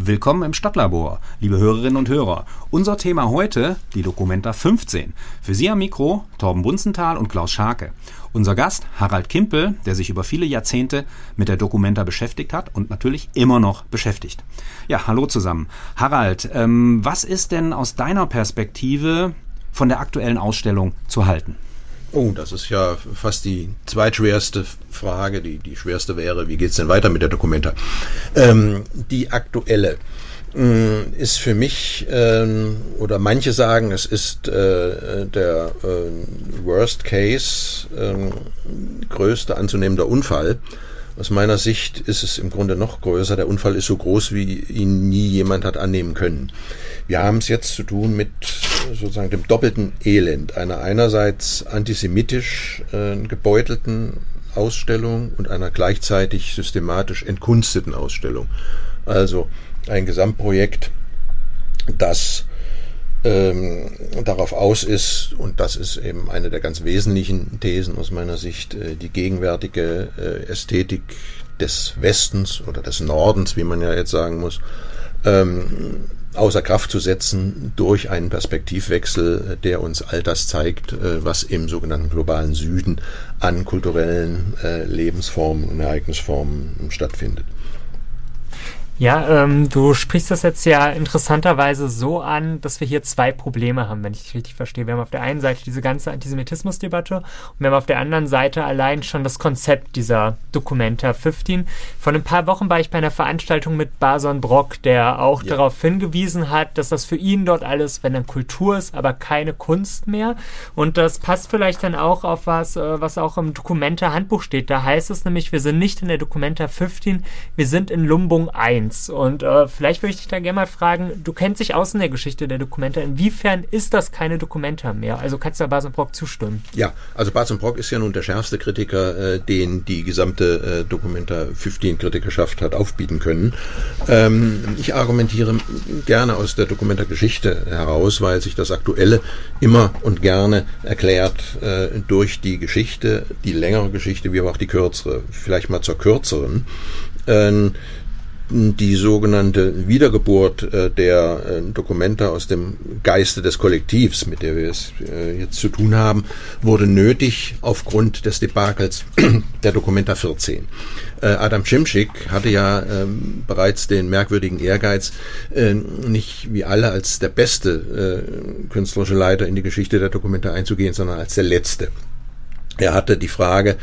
Willkommen im Stadtlabor, liebe Hörerinnen und Hörer. Unser Thema heute, die Dokumenta 15. Für Sie am Mikro Torben Bunzenthal und Klaus Scharke. Unser Gast Harald Kimpel, der sich über viele Jahrzehnte mit der Dokumenta beschäftigt hat und natürlich immer noch beschäftigt. Ja, hallo zusammen. Harald, ähm, was ist denn aus deiner Perspektive von der aktuellen Ausstellung zu halten? Oh, das ist ja fast die zweitschwerste Frage. Die, die schwerste wäre, wie geht's denn weiter mit der Dokumenta? Ähm, die aktuelle äh, ist für mich, ähm, oder manche sagen, es ist äh, der äh, Worst Case, äh, größte anzunehmender Unfall. Aus meiner Sicht ist es im Grunde noch größer. Der Unfall ist so groß, wie ihn nie jemand hat annehmen können. Wir haben es jetzt zu tun mit sozusagen dem doppelten Elend einer einerseits antisemitisch äh, gebeutelten Ausstellung und einer gleichzeitig systematisch entkunsteten Ausstellung. Also ein Gesamtprojekt, das ähm, darauf aus ist, und das ist eben eine der ganz wesentlichen Thesen aus meiner Sicht, äh, die gegenwärtige äh, Ästhetik des Westens oder des Nordens, wie man ja jetzt sagen muss, ähm, außer Kraft zu setzen durch einen Perspektivwechsel, der uns all das zeigt, äh, was im sogenannten globalen Süden an kulturellen äh, Lebensformen und Ereignisformen stattfindet. Ja, ähm, du sprichst das jetzt ja interessanterweise so an, dass wir hier zwei Probleme haben, wenn ich dich richtig verstehe. Wir haben auf der einen Seite diese ganze Antisemitismusdebatte und wir haben auf der anderen Seite allein schon das Konzept dieser Documenta 15. Vor ein paar Wochen war ich bei einer Veranstaltung mit Bason Brock, der auch ja. darauf hingewiesen hat, dass das für ihn dort alles, wenn dann Kultur ist, aber keine Kunst mehr. Und das passt vielleicht dann auch auf was, äh, was auch im Documenta Handbuch steht. Da heißt es nämlich, wir sind nicht in der Documenta 15, wir sind in Lumbung 1. Fans. Und äh, vielleicht würde ich dich da gerne mal fragen, du kennst dich aus in der Geschichte der Dokumenta. Inwiefern ist das keine Dokumenta mehr? Also kannst du da Basen Brock zustimmen? Ja, also Basen Brock ist ja nun der schärfste Kritiker, äh, den die gesamte äh, Dokumenta 15 Kritikerschaft hat aufbieten können. Ähm, ich argumentiere gerne aus der Dokumenta Geschichte heraus, weil sich das Aktuelle immer und gerne erklärt äh, durch die Geschichte, die längere Geschichte, wie aber auch die kürzere. Vielleicht mal zur kürzeren. Ähm, die sogenannte Wiedergeburt äh, der äh, Dokumente aus dem Geiste des Kollektivs, mit der wir es äh, jetzt zu tun haben, wurde nötig aufgrund des Debakels der Dokumenta 14. Äh, Adam Cimsik hatte ja ähm, bereits den merkwürdigen Ehrgeiz, äh, nicht wie alle als der beste äh, künstlerische Leiter in die Geschichte der Dokumente einzugehen, sondern als der letzte. Er hatte die Frage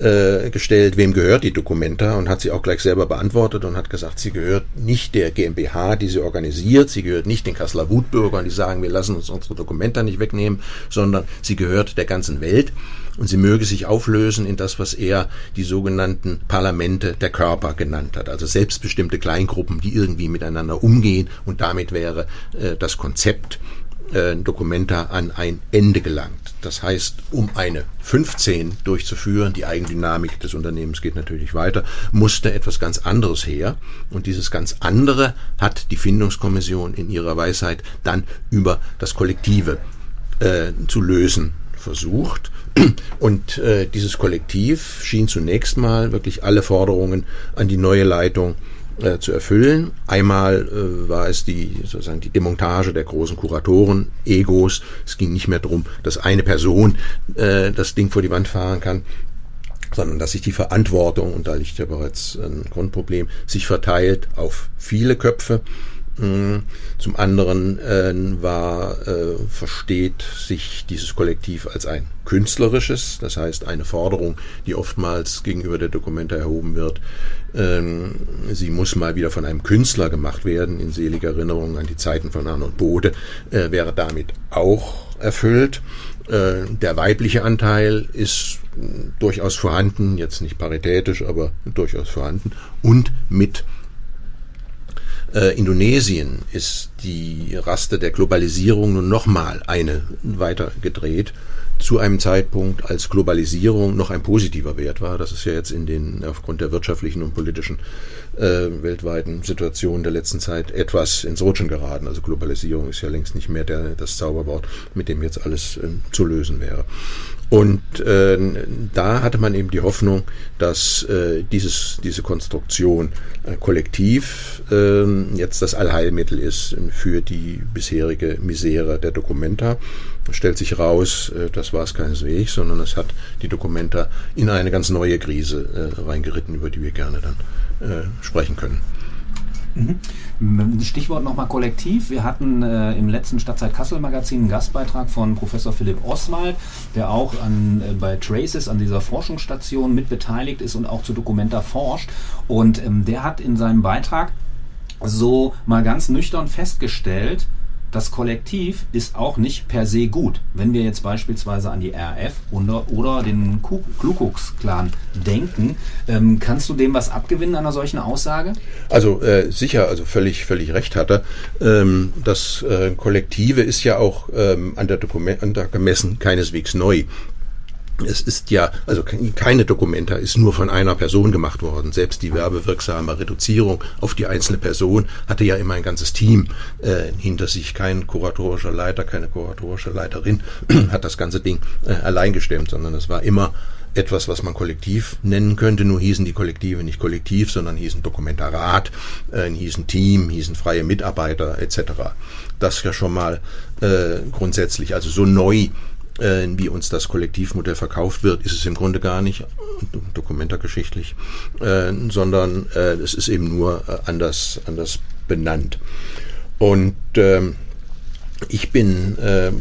äh, gestellt, wem gehört die Documenta und hat sie auch gleich selber beantwortet und hat gesagt, sie gehört nicht der GmbH, die sie organisiert, sie gehört nicht den Kasseler Wutbürgern, die sagen, wir lassen uns unsere Documenta nicht wegnehmen, sondern sie gehört der ganzen Welt. Und sie möge sich auflösen in das, was er die sogenannten Parlamente der Körper genannt hat, also selbstbestimmte Kleingruppen, die irgendwie miteinander umgehen. Und damit wäre äh, das Konzept äh, Dokumenta an ein Ende gelangt. Das heißt, um eine 15 durchzuführen, die Eigendynamik des Unternehmens geht natürlich weiter, musste etwas ganz anderes her. Und dieses ganz andere hat die Findungskommission in ihrer Weisheit dann über das Kollektive äh, zu lösen versucht. Und äh, dieses Kollektiv schien zunächst mal wirklich alle Forderungen an die neue Leitung äh, zu erfüllen. Einmal äh, war es die sozusagen die Demontage der großen Kuratoren, Egos. Es ging nicht mehr darum, dass eine Person äh, das Ding vor die Wand fahren kann, sondern dass sich die Verantwortung, und da liegt ja bereits ein Grundproblem, sich verteilt auf viele Köpfe zum anderen äh, war, äh, versteht sich dieses Kollektiv als ein künstlerisches, das heißt eine Forderung, die oftmals gegenüber der Dokumente erhoben wird. Ähm, sie muss mal wieder von einem Künstler gemacht werden, in seliger Erinnerung an die Zeiten von Arnold Bode, äh, wäre damit auch erfüllt. Äh, der weibliche Anteil ist durchaus vorhanden, jetzt nicht paritätisch, aber durchaus vorhanden und mit äh, Indonesien ist die Raste der Globalisierung nun nochmal eine weiter gedreht. Zu einem Zeitpunkt, als Globalisierung noch ein positiver Wert war. Das ist ja jetzt in den, aufgrund der wirtschaftlichen und politischen äh, weltweiten Situation der letzten Zeit etwas ins Rutschen geraten. Also Globalisierung ist ja längst nicht mehr der, das Zauberwort, mit dem jetzt alles äh, zu lösen wäre. Und äh, da hatte man eben die Hoffnung, dass äh, dieses, diese Konstruktion äh, kollektiv äh, jetzt das Allheilmittel ist für die bisherige Misere der Dokumenta. Stellt sich raus, äh, das war es keineswegs, sondern es hat die Dokumenta in eine ganz neue Krise äh, reingeritten, über die wir gerne dann äh, sprechen können. Mhm. Stichwort nochmal kollektiv. Wir hatten äh, im letzten Stadtzeit Kassel Magazin einen Gastbeitrag von Professor Philipp Oswald, der auch an, äh, bei Traces, an dieser Forschungsstation mit beteiligt ist und auch zu Documenta forscht. Und ähm, der hat in seinem Beitrag so mal ganz nüchtern festgestellt, das Kollektiv ist auch nicht per se gut. Wenn wir jetzt beispielsweise an die RF oder, den Ku Klux Klan denken, ähm, kannst du dem was abgewinnen einer solchen Aussage? Also äh, sicher, also völlig, völlig recht hat er. Ähm, das äh, Kollektive ist ja auch ähm, an, der Dokument, an der gemessen keineswegs neu es ist ja, also keine Dokumenta ist nur von einer Person gemacht worden. Selbst die werbewirksame Reduzierung auf die einzelne Person hatte ja immer ein ganzes Team äh, hinter sich. Kein kuratorischer Leiter, keine kuratorische Leiterin hat das ganze Ding äh, allein gestemmt, sondern es war immer etwas, was man kollektiv nennen könnte. Nur hießen die Kollektive nicht kollektiv, sondern hießen Dokumentarat, äh, hießen Team, hießen freie Mitarbeiter etc. Das ja schon mal äh, grundsätzlich, also so neu äh, wie uns das Kollektivmodell verkauft wird, ist es im Grunde gar nicht dokumentargeschichtlich, äh, sondern äh, es ist eben nur äh, anders, anders benannt. Und ähm, ich bin äh,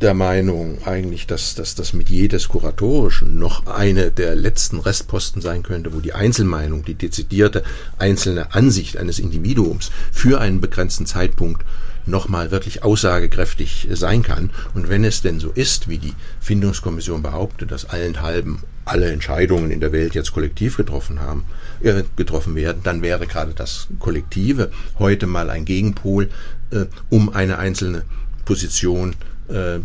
der Meinung eigentlich, dass, dass das mit jedes Kuratorischen noch eine der letzten Restposten sein könnte, wo die Einzelmeinung, die dezidierte einzelne Ansicht eines Individuums für einen begrenzten Zeitpunkt nochmal wirklich aussagekräftig sein kann. Und wenn es denn so ist, wie die Findungskommission behauptet, dass allenthalben alle Entscheidungen in der Welt jetzt kollektiv getroffen haben, äh, getroffen werden, dann wäre gerade das Kollektive heute mal ein Gegenpol, äh, um eine einzelne Position äh,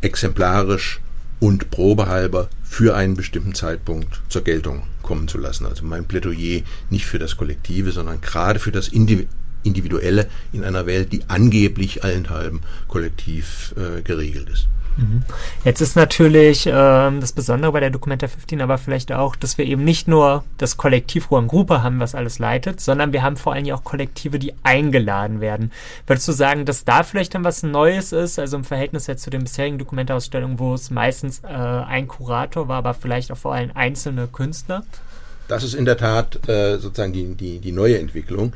exemplarisch und probehalber für einen bestimmten Zeitpunkt zur Geltung kommen zu lassen. Also mein Plädoyer nicht für das Kollektive, sondern gerade für das Individuum Individuelle in einer Welt, die angeblich allenthalben kollektiv äh, geregelt ist. Mhm. Jetzt ist natürlich äh, das Besondere bei der Documenta 15 aber vielleicht auch, dass wir eben nicht nur das Kollektiv Juan Gruppe haben, was alles leitet, sondern wir haben vor allem ja auch Kollektive, die eingeladen werden. Würdest du sagen, dass da vielleicht dann was Neues ist, also im Verhältnis jetzt zu den bisherigen Dokumentausstellungen, wo es meistens äh, ein Kurator war, aber vielleicht auch vor allem einzelne Künstler? Das ist in der Tat äh, sozusagen die, die, die neue Entwicklung.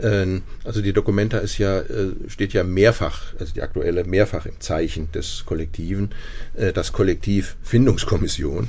Ähm, also die Documenta ist ja, äh, steht ja mehrfach, also die aktuelle mehrfach im Zeichen des Kollektiven. Äh, das Kollektiv Findungskommission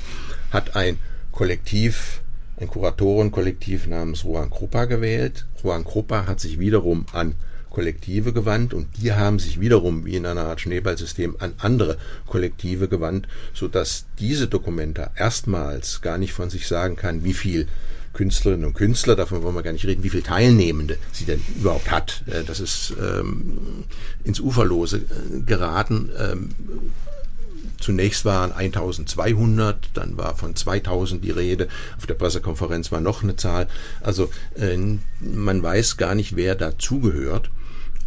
hat ein Kollektiv, ein Kuratorenkollektiv namens Juan Krupa gewählt. Juan Krupa hat sich wiederum an Kollektive gewandt und die haben sich wiederum wie in einer Art Schneeballsystem an andere Kollektive gewandt, so dass diese Dokumenta erstmals gar nicht von sich sagen kann, wie viel Künstlerinnen und Künstler, davon wollen wir gar nicht reden, wie viele Teilnehmende sie denn überhaupt hat. Äh, das ist ähm, ins Uferlose äh, geraten. Ähm, Zunächst waren 1200, dann war von 2000 die Rede. Auf der Pressekonferenz war noch eine Zahl. Also äh, man weiß gar nicht, wer dazugehört.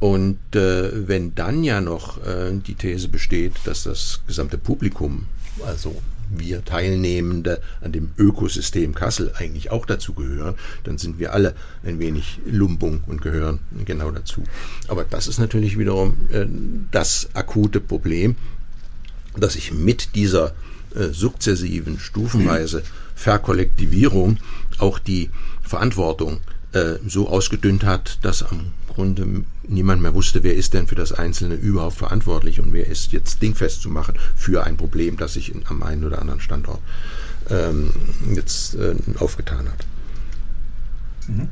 Und äh, wenn dann ja noch äh, die These besteht, dass das gesamte Publikum, also wir Teilnehmende an dem Ökosystem Kassel eigentlich auch dazu gehören, dann sind wir alle ein wenig Lumbung und gehören genau dazu. Aber das ist natürlich wiederum äh, das akute Problem, dass sich mit dieser äh, sukzessiven, stufenweise Verkollektivierung auch die Verantwortung äh, so ausgedünnt hat, dass am Grunde niemand mehr wusste, wer ist denn für das Einzelne überhaupt verantwortlich und wer ist jetzt dingfest zu machen für ein Problem, das sich in, am einen oder anderen Standort ähm, jetzt äh, aufgetan hat. Mhm.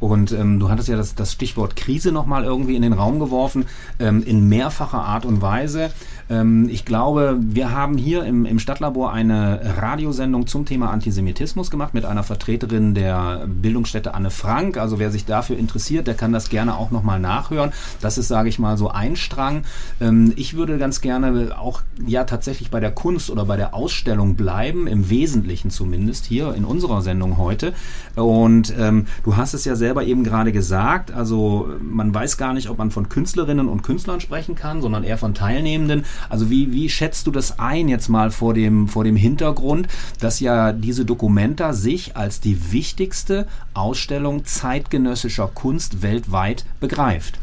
Und ähm, du hattest ja das, das Stichwort Krise nochmal irgendwie in den Raum geworfen, ähm, in mehrfacher Art und Weise. Ähm, ich glaube, wir haben hier im, im Stadtlabor eine Radiosendung zum Thema Antisemitismus gemacht mit einer Vertreterin der Bildungsstätte Anne Frank. Also wer sich dafür interessiert, der kann das gerne auch nochmal nachhören. Das ist, sage ich mal, so ein Strang. Ähm, ich würde ganz gerne auch ja tatsächlich bei der Kunst oder bei der Ausstellung bleiben, im Wesentlichen zumindest hier in unserer Sendung heute. Und ähm, du hast es ja selber eben gerade gesagt, also man weiß gar nicht, ob man von Künstlerinnen und Künstlern sprechen kann, sondern eher von Teilnehmenden. Also wie, wie schätzt du das ein jetzt mal vor dem, vor dem Hintergrund, dass ja diese Dokumenta sich als die wichtigste Ausstellung zeitgenössischer Kunst weltweit begreift?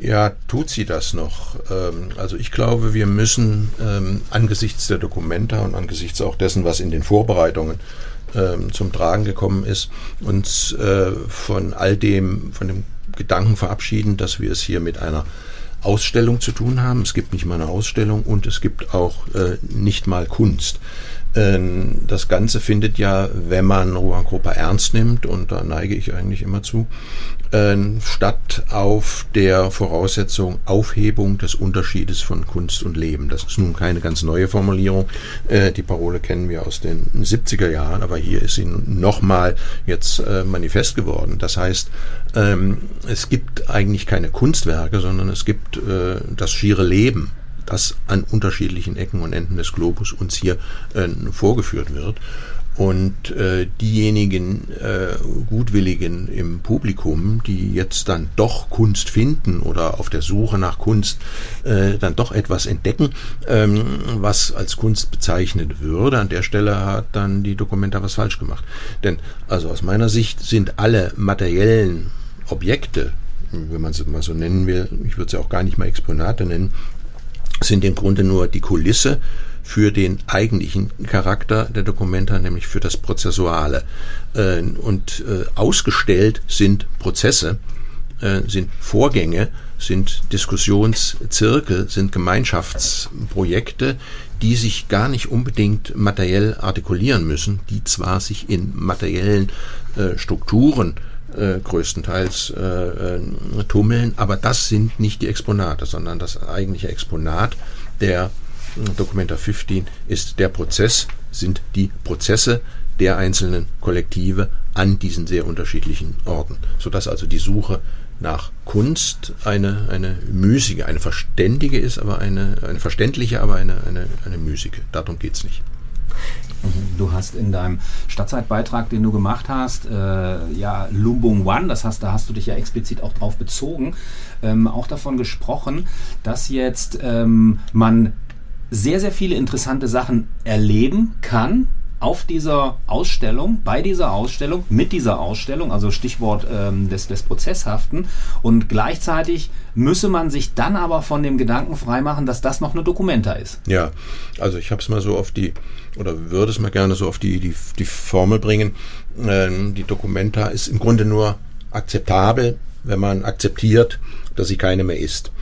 Ja, tut sie das noch? Ähm, also ich glaube, wir müssen ähm, angesichts der Dokumenta und angesichts auch dessen, was in den Vorbereitungen ähm, zum Tragen gekommen ist, uns äh, von all dem, von dem Gedanken verabschieden, dass wir es hier mit einer Ausstellung zu tun haben. Es gibt nicht mal eine Ausstellung und es gibt auch äh, nicht mal Kunst. Ähm, das Ganze findet ja, wenn man Ruan Grupper ernst nimmt, und da neige ich eigentlich immer zu, ähm, statt auf der Voraussetzung Aufhebung des Unterschiedes von Kunst und Leben. Das ist nun keine ganz neue Formulierung. Äh, die Parole kennen wir aus den 70er Jahren, aber hier ist sie nochmal jetzt äh, manifest geworden. Das heißt, ähm, es gibt eigentlich keine Kunstwerke, sondern es gibt äh, das schiere Leben das an unterschiedlichen Ecken und Enden des Globus uns hier äh, vorgeführt wird. Und äh, diejenigen äh, Gutwilligen im Publikum, die jetzt dann doch Kunst finden oder auf der Suche nach Kunst äh, dann doch etwas entdecken, ähm, was als Kunst bezeichnet würde, an der Stelle hat dann die Dokumenta was falsch gemacht. Denn also aus meiner Sicht sind alle materiellen Objekte, wenn man sie mal so nennen will, ich würde sie auch gar nicht mal Exponate nennen, sind im Grunde nur die Kulisse für den eigentlichen Charakter der Dokumenta, nämlich für das Prozessuale. Äh, und äh, ausgestellt sind Prozesse, äh, sind Vorgänge, sind Diskussionszirkel, sind Gemeinschaftsprojekte, die sich gar nicht unbedingt materiell artikulieren müssen, die zwar sich in materiellen Strukturen äh, größtenteils äh, äh, tummeln, aber das sind nicht die Exponate, sondern das eigentliche Exponat der Documenta 15 ist der Prozess, sind die Prozesse der einzelnen Kollektive an diesen sehr unterschiedlichen Orten, sodass also die Suche nach Kunst eine, eine müßige, eine verständige ist, aber eine, eine verständliche, aber eine, eine, eine müßige. Darum geht es nicht. Du hast in deinem Stadtzeitbeitrag, den du gemacht hast, äh, ja Lumbung One, das heißt, da hast du dich ja explizit auch drauf bezogen, ähm, auch davon gesprochen, dass jetzt ähm, man sehr, sehr viele interessante Sachen erleben kann, auf dieser Ausstellung, bei dieser Ausstellung, mit dieser Ausstellung, also Stichwort ähm, des, des Prozesshaften. Und gleichzeitig müsse man sich dann aber von dem Gedanken freimachen, dass das noch eine Dokumenta ist. Ja, also ich habe es mal so auf die, oder würde es mal gerne so auf die, die, die Formel bringen. Ähm, die Dokumenta ist im Grunde nur akzeptabel, wenn man akzeptiert, dass sie keine mehr ist.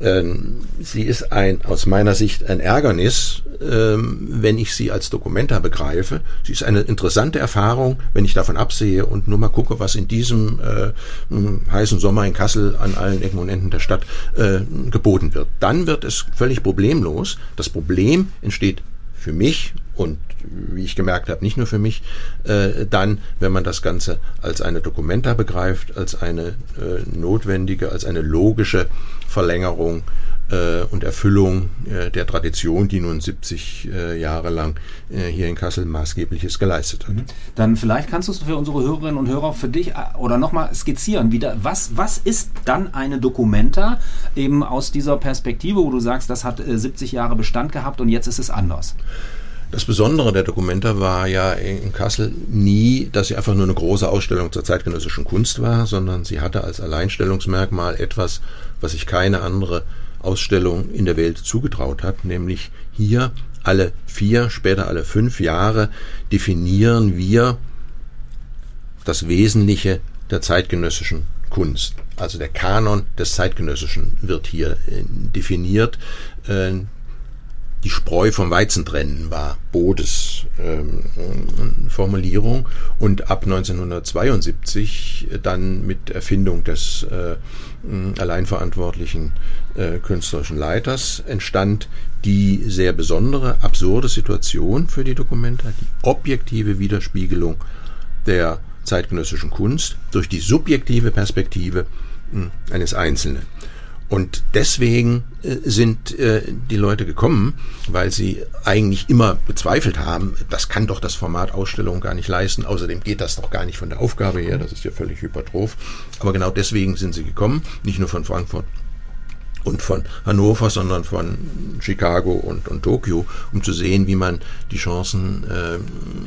Ähm, sie ist ein, aus meiner Sicht ein Ärgernis, ähm, wenn ich sie als Dokumenta begreife. Sie ist eine interessante Erfahrung, wenn ich davon absehe und nur mal gucke, was in diesem äh, heißen Sommer in Kassel an allen Ecken und Enden der Stadt äh, geboten wird. Dann wird es völlig problemlos. Das Problem entsteht für mich und wie ich gemerkt habe, nicht nur für mich, äh, dann, wenn man das Ganze als eine Dokumenta begreift, als eine äh, notwendige, als eine logische Verlängerung äh, und Erfüllung äh, der Tradition, die nun 70 äh, Jahre lang äh, hier in Kassel maßgebliches geleistet hat. Mhm. Dann vielleicht kannst du es für unsere Hörerinnen und Hörer für dich oder nochmal skizzieren, wieder, was, was ist dann eine Dokumenta eben aus dieser Perspektive, wo du sagst, das hat 70 Jahre Bestand gehabt und jetzt ist es anders? Das Besondere der Dokumenta war ja in Kassel nie, dass sie einfach nur eine große Ausstellung zur zeitgenössischen Kunst war, sondern sie hatte als Alleinstellungsmerkmal etwas, was sich keine andere Ausstellung in der Welt zugetraut hat, nämlich hier alle vier, später alle fünf Jahre definieren wir das Wesentliche der zeitgenössischen Kunst. Also der Kanon des Zeitgenössischen wird hier äh, definiert. Äh, die Spreu vom Weizen trennen war Bodes ähm, Formulierung und ab 1972 dann mit Erfindung des äh, alleinverantwortlichen äh, künstlerischen Leiters entstand die sehr besondere, absurde Situation für die Dokumenta, die objektive Widerspiegelung der zeitgenössischen Kunst durch die subjektive Perspektive eines Einzelnen. Und deswegen äh, sind äh, die Leute gekommen, weil sie eigentlich immer bezweifelt haben, das kann doch das Format Ausstellung gar nicht leisten. Außerdem geht das doch gar nicht von der Aufgabe her, das ist ja völlig hypertroph. Aber genau deswegen sind sie gekommen, nicht nur von Frankfurt und von Hannover, sondern von Chicago und, und Tokio, um zu sehen, wie man die Chancen, äh,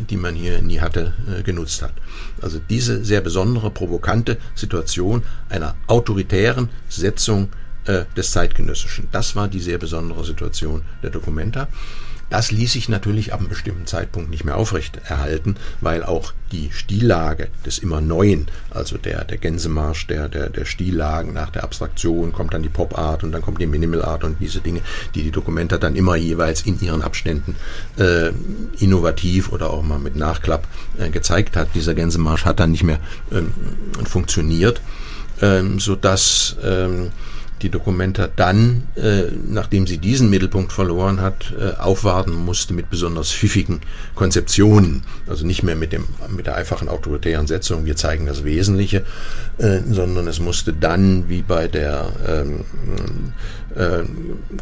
die man hier nie hatte, genutzt hat. Also diese sehr besondere, provokante Situation einer autoritären Setzung äh, des Zeitgenössischen. Das war die sehr besondere Situation der Dokumenta. Das ließ sich natürlich ab einem bestimmten Zeitpunkt nicht mehr aufrecht erhalten, weil auch die Stillage des immer Neuen, also der, der Gänsemarsch der, der, der Stillagen nach der Abstraktion, kommt dann die Pop Art und dann kommt die Minimal Art und diese Dinge, die die Dokumenta dann immer jeweils in ihren Abständen äh, innovativ oder auch mal mit Nachklapp äh, gezeigt hat. Dieser Gänsemarsch hat dann nicht mehr ähm, funktioniert, ähm, sodass ähm, die Dokumenta dann, äh, nachdem sie diesen Mittelpunkt verloren hat, äh, aufwarten musste mit besonders pfiffigen Konzeptionen. Also nicht mehr mit, dem, mit der einfachen autoritären Setzung, wir zeigen das Wesentliche, äh, sondern es musste dann, wie bei der ähm, äh,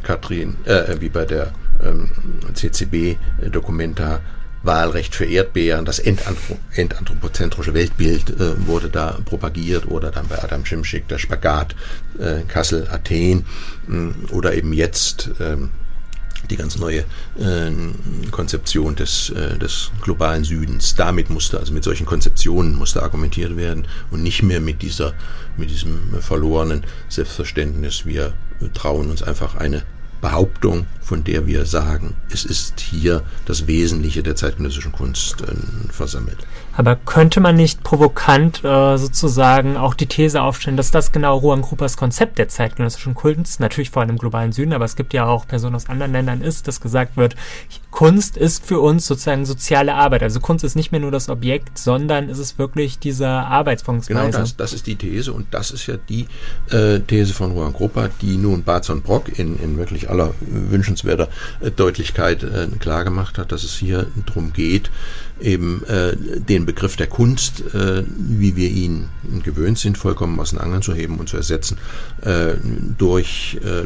Katrin, äh, wie bei der ähm, CCB-Dokumenta Wahlrecht für Erdbeeren, das endanthropozentrische Weltbild äh, wurde da propagiert oder dann bei Adam Schimschick der Spagat äh, Kassel, Athen äh, oder eben jetzt äh, die ganz neue äh, Konzeption des, äh, des globalen Südens. Damit musste, also mit solchen Konzeptionen musste argumentiert werden und nicht mehr mit dieser, mit diesem verlorenen Selbstverständnis. Wir trauen uns einfach eine Behauptung, von der wir sagen, es ist hier das Wesentliche der zeitgenössischen Kunst äh, versammelt. Aber könnte man nicht provokant äh, sozusagen auch die These aufstellen, dass das genau Ruan Krupas Konzept der zeitgenössischen Kunst, natürlich vor allem im globalen Süden, aber es gibt ja auch Personen aus anderen Ländern, ist, dass gesagt wird, Kunst ist für uns sozusagen soziale Arbeit. Also Kunst ist nicht mehr nur das Objekt, sondern ist es wirklich diese Arbeitsfunktionsweise. Genau das, das ist die These und das ist ja die äh, These von Ruan Krupa, die nun Barzon Brock in, in wirklich aller wünschenswerter äh, Deutlichkeit äh, klargemacht hat, dass es hier darum geht, eben äh, den Begriff der Kunst, äh, wie wir ihn gewöhnt sind, vollkommen aus den Angeln zu heben und zu ersetzen äh, durch äh,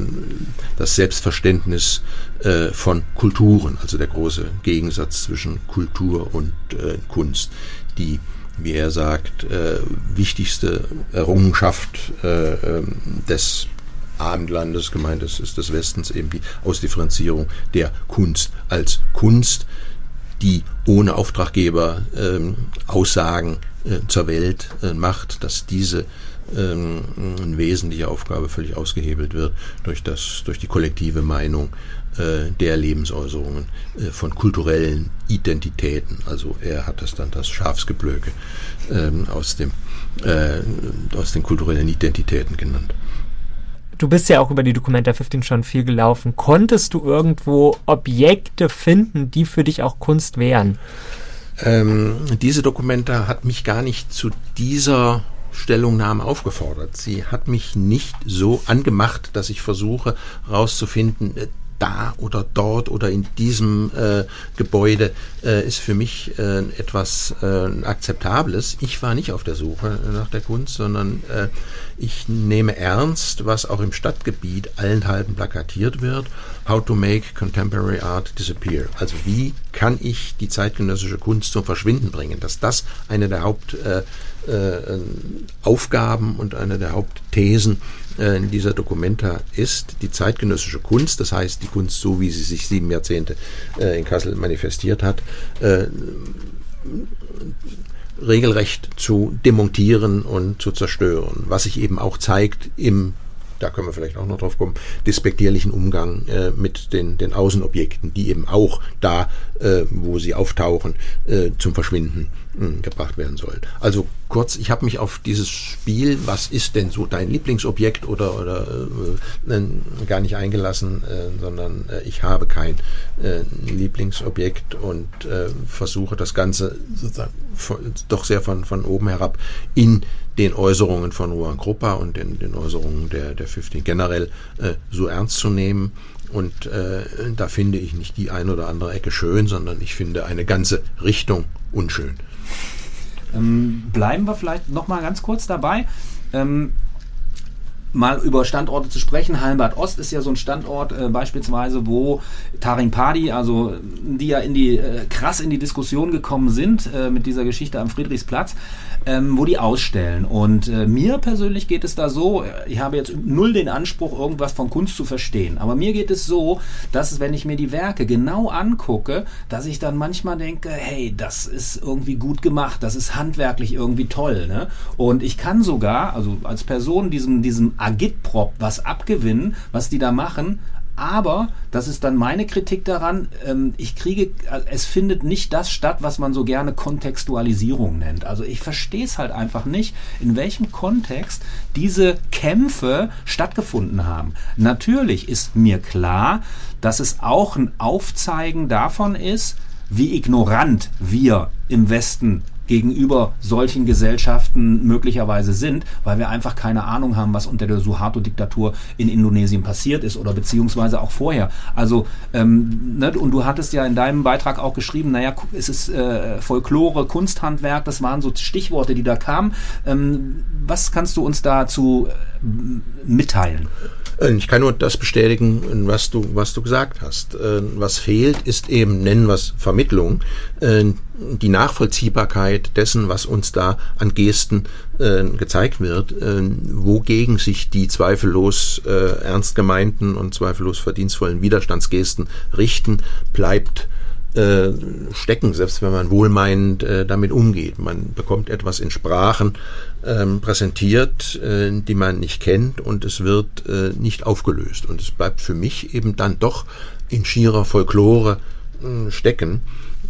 das Selbstverständnis äh, von Kulturen, also der große Gegensatz zwischen Kultur und äh, Kunst, die wie er sagt, wichtigste Errungenschaft äh, ähm, des Abendlandes, gemeint ist, ist des Westens eben die Ausdifferenzierung der Kunst als Kunst, die ohne Auftraggeber ähm, Aussagen äh, zur Welt äh, macht, dass diese ähm, eine wesentliche Aufgabe völlig ausgehebelt wird durch das durch die kollektive Meinung äh, der Lebensäußerungen äh, von kulturellen Identitäten. Also er hat das dann das Schafsgeblöke ähm, aus dem äh, aus den kulturellen Identitäten genannt du bist ja auch über die Documenta 15 schon viel gelaufen. Konntest du irgendwo Objekte finden, die für dich auch Kunst wären? Ähm, diese Documenta hat mich gar nicht zu dieser Stellungnahme aufgefordert. Sie hat mich nicht so angemacht, dass ich versuche herauszufinden, äh, da oder dort oder in diesem äh, Gebäude äh, ist für mich äh, etwas äh, Akzeptables. Ich war nicht auf der Suche nach der Kunst, sondern äh, ich nehme ernst, was auch im Stadtgebiet allenthalben plakatiert wird. How to make contemporary art disappear. Also wie kann ich die zeitgenössische Kunst zum Verschwinden bringen? Dass das eine der Hauptaufgaben äh, und eine der Hauptthesen äh, in dieser Dokumenta ist die zeitgenössische Kunst, das heißt die Kunst so, wie sie sich sieben Jahrzehnte äh, in Kassel manifestiert hat, regelrecht zu demontieren und zu zerstören, was sich eben auch zeigt im da können wir vielleicht auch noch drauf kommen, despektierlichen Umgang äh, mit den, den Außenobjekten, die eben auch da, äh, wo sie auftauchen, äh, zum Verschwinden gebracht werden sollen. Also kurz, ich habe mich auf dieses Spiel, was ist denn so dein Lieblingsobjekt oder, oder äh, gar nicht eingelassen, äh, sondern äh, ich habe kein äh, Lieblingsobjekt und äh, versuche das Ganze sozusagen von, doch sehr von, von oben herab in den Äußerungen von Ruan Gruppa und den, den Äußerungen der, der 15 generell äh, so ernst zu nehmen. Und äh, da finde ich nicht die ein oder andere Ecke schön, sondern ich finde eine ganze Richtung unschön. Ähm, bleiben wir vielleicht noch mal ganz kurz dabei. Ähm, mal über Standorte zu sprechen. Hallenbad Ost ist ja so ein Standort äh, beispielsweise, wo Taring Padi, also die ja in die äh, krass in die Diskussion gekommen sind äh, mit dieser Geschichte am Friedrichsplatz, ähm, wo die ausstellen. Und äh, mir persönlich geht es da so, ich habe jetzt null den Anspruch, irgendwas von Kunst zu verstehen. Aber mir geht es so, dass wenn ich mir die Werke genau angucke, dass ich dann manchmal denke, hey, das ist irgendwie gut gemacht, das ist handwerklich irgendwie toll. Ne? Und ich kann sogar, also als Person diesem, diesem Agitprop was abgewinnen, was die da machen, aber, das ist dann meine Kritik daran, ähm, ich kriege, es findet nicht das statt, was man so gerne Kontextualisierung nennt. Also ich verstehe es halt einfach nicht, in welchem Kontext diese Kämpfe stattgefunden haben. Natürlich ist mir klar, dass es auch ein Aufzeigen davon ist, wie ignorant wir im Westen gegenüber solchen Gesellschaften möglicherweise sind, weil wir einfach keine Ahnung haben, was unter der Suharto-Diktatur in Indonesien passiert ist oder beziehungsweise auch vorher. Also, ähm, ne, und du hattest ja in deinem Beitrag auch geschrieben, naja, es ist äh, Folklore, Kunsthandwerk, das waren so Stichworte, die da kamen. Ähm, was kannst du uns dazu äh, mitteilen? Äh, ich kann nur das bestätigen, was du, was du gesagt hast. Äh, was fehlt, ist eben, nennen wir es Vermittlung, äh, die Nachvollziehbarkeit dessen, was uns da an Gesten gezeigt wird, wogegen sich die zweifellos ernst gemeinten und zweifellos verdienstvollen Widerstandsgesten richten, bleibt äh, stecken, selbst wenn man wohlmeinend äh, damit umgeht. Man bekommt etwas in Sprachen ähm, präsentiert, äh, die man nicht kennt und es wird äh, nicht aufgelöst. Und es bleibt für mich eben dann doch in schierer Folklore äh, stecken.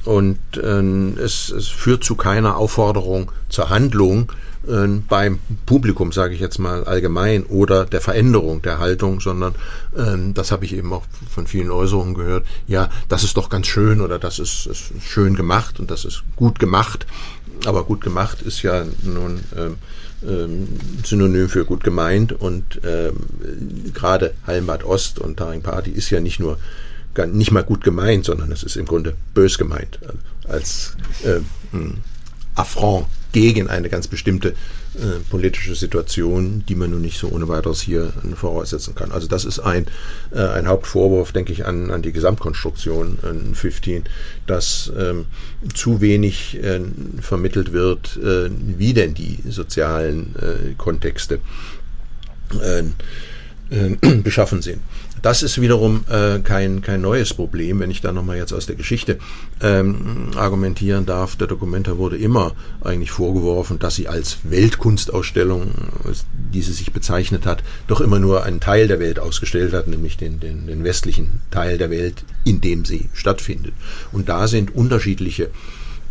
Und äh, es, es führt zu keiner Aufforderung zur Handlung, äh, beim Publikum, sage ich jetzt mal allgemein, oder der Veränderung der Haltung, sondern ähm, das habe ich eben auch von vielen Äußerungen gehört, ja, das ist doch ganz schön oder das ist, ist schön gemacht und das ist gut gemacht. Aber gut gemacht ist ja nun ähm, ähm, Synonym für gut gemeint und ähm, gerade Hallenbad Ost und Taring Party ist ja nicht nur nicht mal gut gemeint, sondern es ist im Grunde bös gemeint als äh, Affront gegen eine ganz bestimmte äh, politische Situation, die man nun nicht so ohne weiteres hier äh, voraussetzen kann. Also das ist ein, äh, ein Hauptvorwurf, denke ich, an, an die Gesamtkonstruktion äh, 15, dass ähm, zu wenig äh, vermittelt wird, wie denn die sozialen Kontexte beschaffen sind. Das ist wiederum äh, kein, kein neues Problem, wenn ich da nochmal jetzt aus der Geschichte ähm, argumentieren darf. Der Dokumenta wurde immer eigentlich vorgeworfen, dass sie als Weltkunstausstellung, die sie sich bezeichnet hat, doch immer nur einen Teil der Welt ausgestellt hat, nämlich den, den, den westlichen Teil der Welt, in dem sie stattfindet. Und da sind unterschiedliche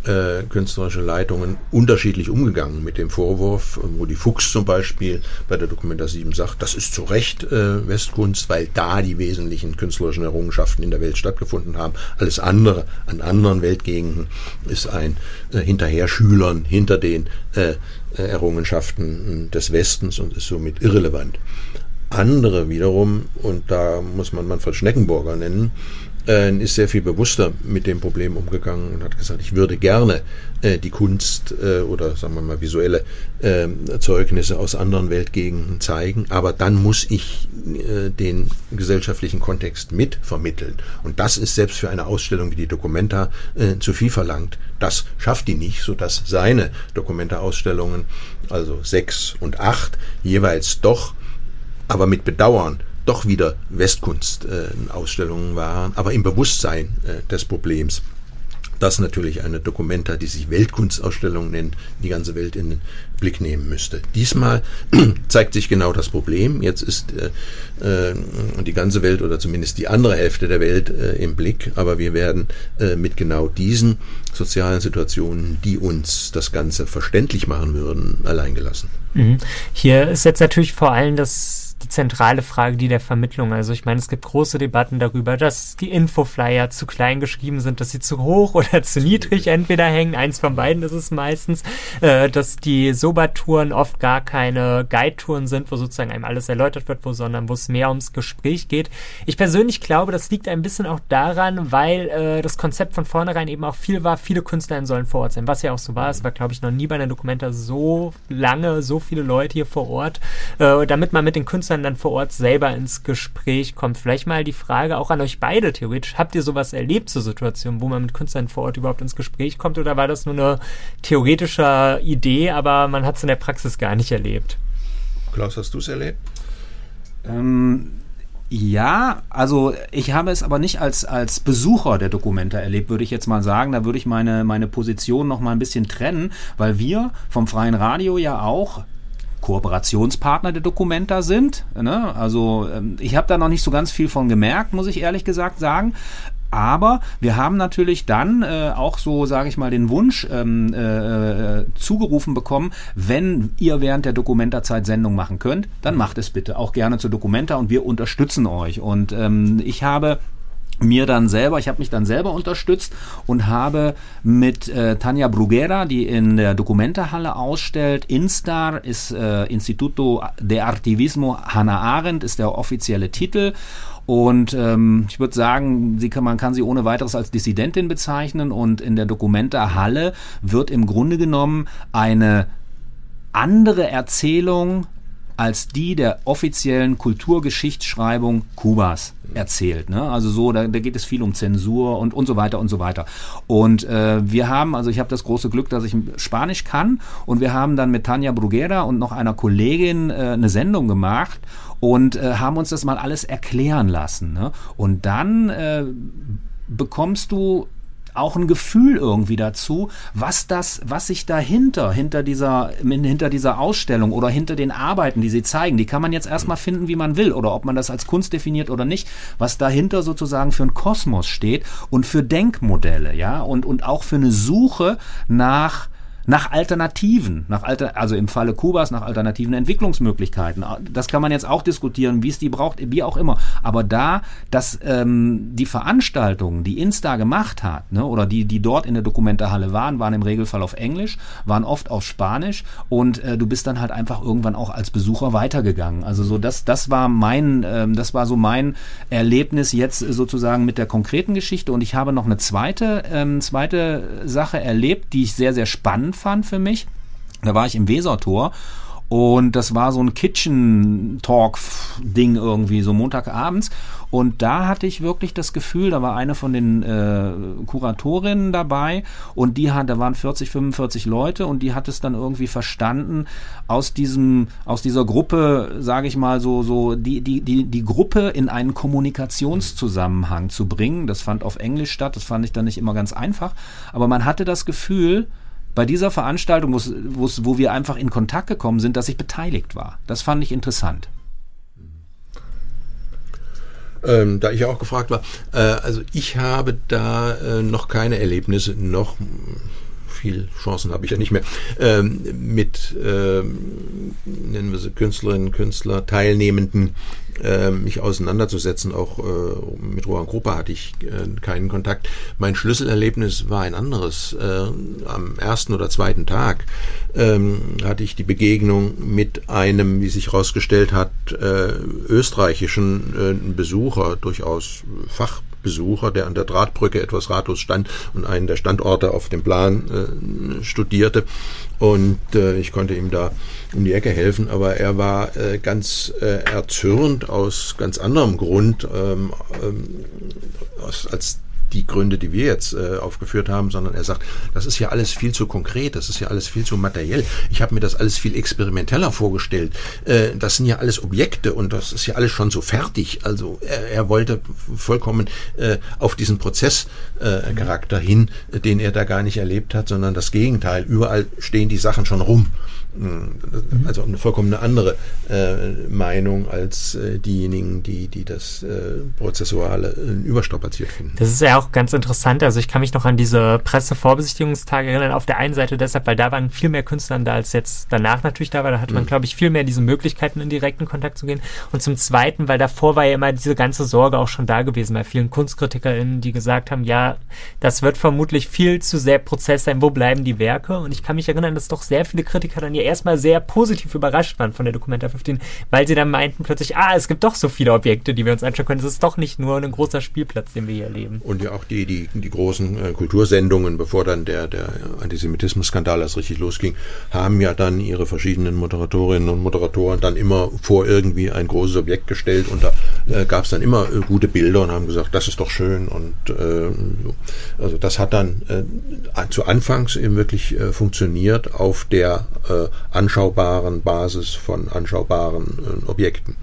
äh, künstlerische Leitungen unterschiedlich umgegangen mit dem Vorwurf, wo die Fuchs zum Beispiel bei der Dokumenta 7 sagt, das ist zu Recht äh, Westkunst, weil da die wesentlichen künstlerischen Errungenschaften in der Welt stattgefunden haben. Alles andere an anderen Weltgegenden ist ein äh, Hinterherschülern hinter den äh, Errungenschaften des Westens und ist somit irrelevant. Andere wiederum, und da muss man Manfred Schneckenburger nennen, äh, ist sehr viel bewusster mit dem Problem umgegangen und hat gesagt, ich würde gerne äh, die Kunst äh, oder sagen wir mal visuelle äh, Zeugnisse aus anderen Weltgegenden zeigen, aber dann muss ich äh, den gesellschaftlichen Kontext mit vermitteln. Und das ist selbst für eine Ausstellung wie die Documenta äh, zu viel verlangt. Das schafft die nicht, sodass seine Documenta-Ausstellungen, also sechs und acht, jeweils doch aber mit Bedauern doch wieder Westkunst-Ausstellungen äh, waren, aber im Bewusstsein äh, des Problems. das natürlich eine Dokumenta, die sich Weltkunstausstellung nennt, die ganze Welt in den Blick nehmen müsste. Diesmal zeigt sich genau das Problem. Jetzt ist äh, äh, die ganze Welt oder zumindest die andere Hälfte der Welt äh, im Blick, aber wir werden äh, mit genau diesen sozialen Situationen, die uns das Ganze verständlich machen würden, alleingelassen. Mhm. Hier ist jetzt natürlich vor allem das die zentrale Frage, die der Vermittlung. Also ich meine, es gibt große Debatten darüber, dass die Infoflyer zu klein geschrieben sind, dass sie zu hoch oder zu niedrig entweder hängen. Eins von beiden ist es meistens, äh, dass die Soba-Touren oft gar keine Guide-Touren sind, wo sozusagen einem alles erläutert wird, wo, sondern wo es mehr ums Gespräch geht. Ich persönlich glaube, das liegt ein bisschen auch daran, weil äh, das Konzept von vornherein eben auch viel war, viele Künstlerinnen sollen vor Ort sein, was ja auch so war. Es war, glaube ich, noch nie bei einer Dokumenta so lange, so viele Leute hier vor Ort, äh, damit man mit den Künstlern Künstlern dann vor Ort selber ins Gespräch kommt. Vielleicht mal die Frage auch an euch beide theoretisch. Habt ihr sowas erlebt zur Situation, wo man mit Künstlern vor Ort überhaupt ins Gespräch kommt oder war das nur eine theoretische Idee, aber man hat es in der Praxis gar nicht erlebt? Klaus, hast du es erlebt? Ähm, ja, also ich habe es aber nicht als, als Besucher der Dokumenta erlebt, würde ich jetzt mal sagen. Da würde ich meine, meine Position noch mal ein bisschen trennen, weil wir vom Freien Radio ja auch Kooperationspartner der Documenta sind. Ne? Also ähm, ich habe da noch nicht so ganz viel von gemerkt, muss ich ehrlich gesagt sagen. Aber wir haben natürlich dann äh, auch so, sage ich mal, den Wunsch ähm, äh, zugerufen bekommen, wenn ihr während der Dokumenta-Zeit Sendung machen könnt, dann macht es bitte auch gerne zur Dokumenta und wir unterstützen euch. Und ähm, ich habe mir dann selber, ich habe mich dann selber unterstützt und habe mit äh, Tanja Bruguera, die in der Dokumentehalle ausstellt, Instar ist äh, Instituto de Artivismo Hannah Arendt, ist der offizielle Titel. Und ähm, ich würde sagen, sie kann, man kann sie ohne weiteres als Dissidentin bezeichnen. Und in der Dokumenta-Halle wird im Grunde genommen eine andere Erzählung als die der offiziellen Kulturgeschichtsschreibung Kubas erzählt. Ne? Also so, da, da geht es viel um Zensur und, und so weiter und so weiter. Und äh, wir haben, also ich habe das große Glück, dass ich Spanisch kann und wir haben dann mit Tanja Bruguera und noch einer Kollegin äh, eine Sendung gemacht und äh, haben uns das mal alles erklären lassen. Ne? Und dann äh, bekommst du auch ein Gefühl irgendwie dazu, was das, was sich dahinter, hinter dieser, hinter dieser Ausstellung oder hinter den Arbeiten, die sie zeigen, die kann man jetzt erstmal finden, wie man will, oder ob man das als Kunst definiert oder nicht, was dahinter sozusagen für ein Kosmos steht und für Denkmodelle, ja, und, und auch für eine Suche nach, nach Alternativen, nach Alter, also im Falle Kubas nach alternativen Entwicklungsmöglichkeiten. Das kann man jetzt auch diskutieren, wie es die braucht, wie auch immer. Aber da, dass ähm, die Veranstaltungen, die Insta gemacht hat, ne, oder die, die dort in der Dokumentarhalle waren, waren im Regelfall auf Englisch, waren oft auf Spanisch und äh, du bist dann halt einfach irgendwann auch als Besucher weitergegangen. Also so das, das war mein, ähm, das war so mein Erlebnis jetzt sozusagen mit der konkreten Geschichte. Und ich habe noch eine zweite, ähm, zweite Sache erlebt, die ich sehr, sehr spannend fand für mich. Da war ich im Wesertor und das war so ein Kitchen-Talk-Ding irgendwie, so Montagabends. Und da hatte ich wirklich das Gefühl, da war eine von den äh, Kuratorinnen dabei und die hat, da waren 40, 45 Leute und die hat es dann irgendwie verstanden, aus diesem, aus dieser Gruppe, sage ich mal, so, so, die, die, die, die Gruppe in einen Kommunikationszusammenhang zu bringen. Das fand auf Englisch statt, das fand ich dann nicht immer ganz einfach. Aber man hatte das Gefühl, bei dieser Veranstaltung, wo wir einfach in Kontakt gekommen sind, dass ich beteiligt war. Das fand ich interessant. Ähm, da ich auch gefragt war, äh, also ich habe da äh, noch keine Erlebnisse, noch viel Chancen habe ich ja nicht mehr, ähm, mit, ähm, nennen wir sie Künstlerinnen, Künstler, Teilnehmenden äh, mich auseinanderzusetzen. Auch äh, mit Rohan Gruppe hatte ich äh, keinen Kontakt. Mein Schlüsselerlebnis war ein anderes. Äh, am ersten oder zweiten Tag ähm, hatte ich die Begegnung mit einem, wie sich herausgestellt hat, äh, österreichischen äh, Besucher, durchaus Fach Besucher, der an der Drahtbrücke etwas ratlos stand und einen der Standorte auf dem Plan äh, studierte. Und äh, ich konnte ihm da um die Ecke helfen, aber er war äh, ganz äh, erzürnt aus ganz anderem Grund, ähm, ähm, aus, als die Gründe, die wir jetzt äh, aufgeführt haben, sondern er sagt, das ist ja alles viel zu konkret, das ist ja alles viel zu materiell. Ich habe mir das alles viel experimenteller vorgestellt. Äh, das sind ja alles Objekte und das ist ja alles schon so fertig. Also er, er wollte vollkommen äh, auf diesen Prozesscharakter äh, hin, den er da gar nicht erlebt hat, sondern das Gegenteil. Überall stehen die Sachen schon rum. Also eine vollkommen andere äh, Meinung als äh, diejenigen, die, die das äh, Prozessuale äh, überstrapaziert finden. Das ist ja auch ganz interessant. Also ich kann mich noch an diese Pressevorbesichtigungstage erinnern. Auf der einen Seite deshalb, weil da waren viel mehr Künstler da als jetzt danach natürlich da war. Da hatte man, mhm. glaube ich, viel mehr diese Möglichkeiten, in direkten Kontakt zu gehen. Und zum Zweiten, weil davor war ja immer diese ganze Sorge auch schon da gewesen bei vielen KunstkritikerInnen, die gesagt haben, ja, das wird vermutlich viel zu sehr Prozess sein. Wo bleiben die Werke? Und ich kann mich erinnern, dass doch sehr viele Kritiker dann ja erstmal sehr positiv überrascht waren von der Documenta 15, weil sie dann meinten plötzlich, ah, es gibt doch so viele Objekte, die wir uns anschauen können. Es ist doch nicht nur ein großer Spielplatz, den wir hier erleben. Und ja auch die, die, die großen äh, Kultursendungen, bevor dann der, der Antisemitismus-Skandal erst richtig losging, haben ja dann ihre verschiedenen Moderatorinnen und Moderatoren dann immer vor irgendwie ein großes Objekt gestellt und da äh, gab es dann immer äh, gute Bilder und haben gesagt, das ist doch schön und also das hat dann zu Anfangs eben wirklich funktioniert auf der anschaubaren Basis von anschaubaren äh, Objekten.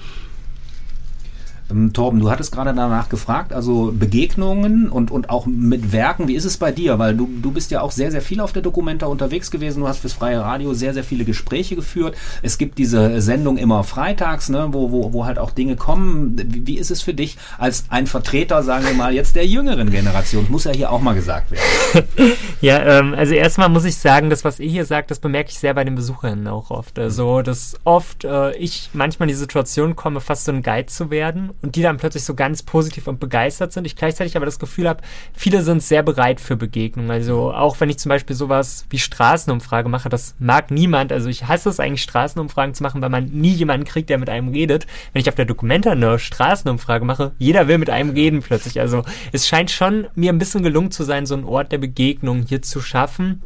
Ähm, Torben, du hattest gerade danach gefragt, also Begegnungen und, und auch mit Werken, wie ist es bei dir? Weil du, du bist ja auch sehr, sehr viel auf der Dokumenta unterwegs gewesen, du hast fürs freie Radio sehr, sehr viele Gespräche geführt. Es gibt diese Sendung immer freitags, ne, wo, wo, wo halt auch Dinge kommen. Wie, wie ist es für dich als ein Vertreter, sagen wir mal, jetzt der jüngeren Generation? Muss ja hier auch mal gesagt werden. ja, ähm, also erstmal muss ich sagen, das, was ihr hier sagt, das bemerke ich sehr bei den Besucherinnen auch oft. Also, dass oft äh, ich manchmal in die Situation komme, fast so ein Guide zu werden und die dann plötzlich so ganz positiv und begeistert sind. Ich gleichzeitig aber das Gefühl habe, viele sind sehr bereit für Begegnungen. Also auch wenn ich zum Beispiel sowas wie Straßenumfrage mache, das mag niemand. Also ich hasse es eigentlich, Straßenumfragen zu machen, weil man nie jemanden kriegt, der mit einem redet. Wenn ich auf der Dokumenta eine Straßenumfrage mache, jeder will mit einem reden plötzlich. Also es scheint schon mir ein bisschen gelungen zu sein, so einen Ort der Begegnung hier zu schaffen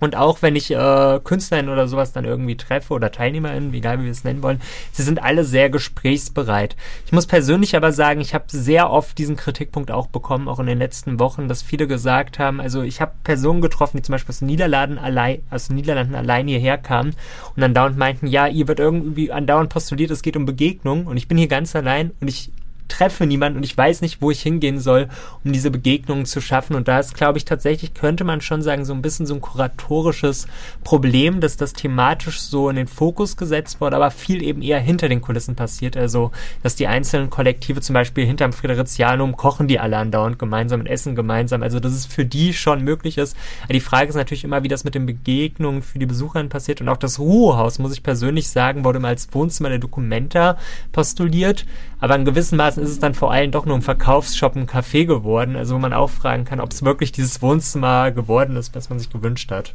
und auch wenn ich äh, KünstlerInnen oder sowas dann irgendwie treffe oder TeilnehmerInnen, egal wie wir es nennen wollen, sie sind alle sehr gesprächsbereit. Ich muss persönlich aber sagen, ich habe sehr oft diesen Kritikpunkt auch bekommen, auch in den letzten Wochen, dass viele gesagt haben, also ich habe Personen getroffen, die zum Beispiel aus den Niederlanden allein, aus den Niederlanden allein hierher kamen und dann dauernd meinten, ja, ihr wird irgendwie andauernd postuliert, es geht um Begegnung und ich bin hier ganz allein und ich treffe niemanden und ich weiß nicht, wo ich hingehen soll, um diese Begegnungen zu schaffen. Und da ist, glaube ich, tatsächlich, könnte man schon sagen, so ein bisschen so ein kuratorisches Problem, dass das thematisch so in den Fokus gesetzt wurde, aber viel eben eher hinter den Kulissen passiert. Also, dass die einzelnen Kollektive zum Beispiel hinterm Friderizianum kochen die alle andauernd gemeinsam und essen gemeinsam. Also, dass es für die schon möglich ist. Aber die Frage ist natürlich immer, wie das mit den Begegnungen für die Besucherinnen passiert. Und auch das Ruhehaus, muss ich persönlich sagen, wurde immer als Wohnzimmer der Dokumenta postuliert. Aber in gewissem Maßen ist es dann vor allem doch nur ein Verkaufsshop, ein Café geworden, also wo man auch fragen kann, ob es wirklich dieses Wohnzimmer geworden ist, was man sich gewünscht hat.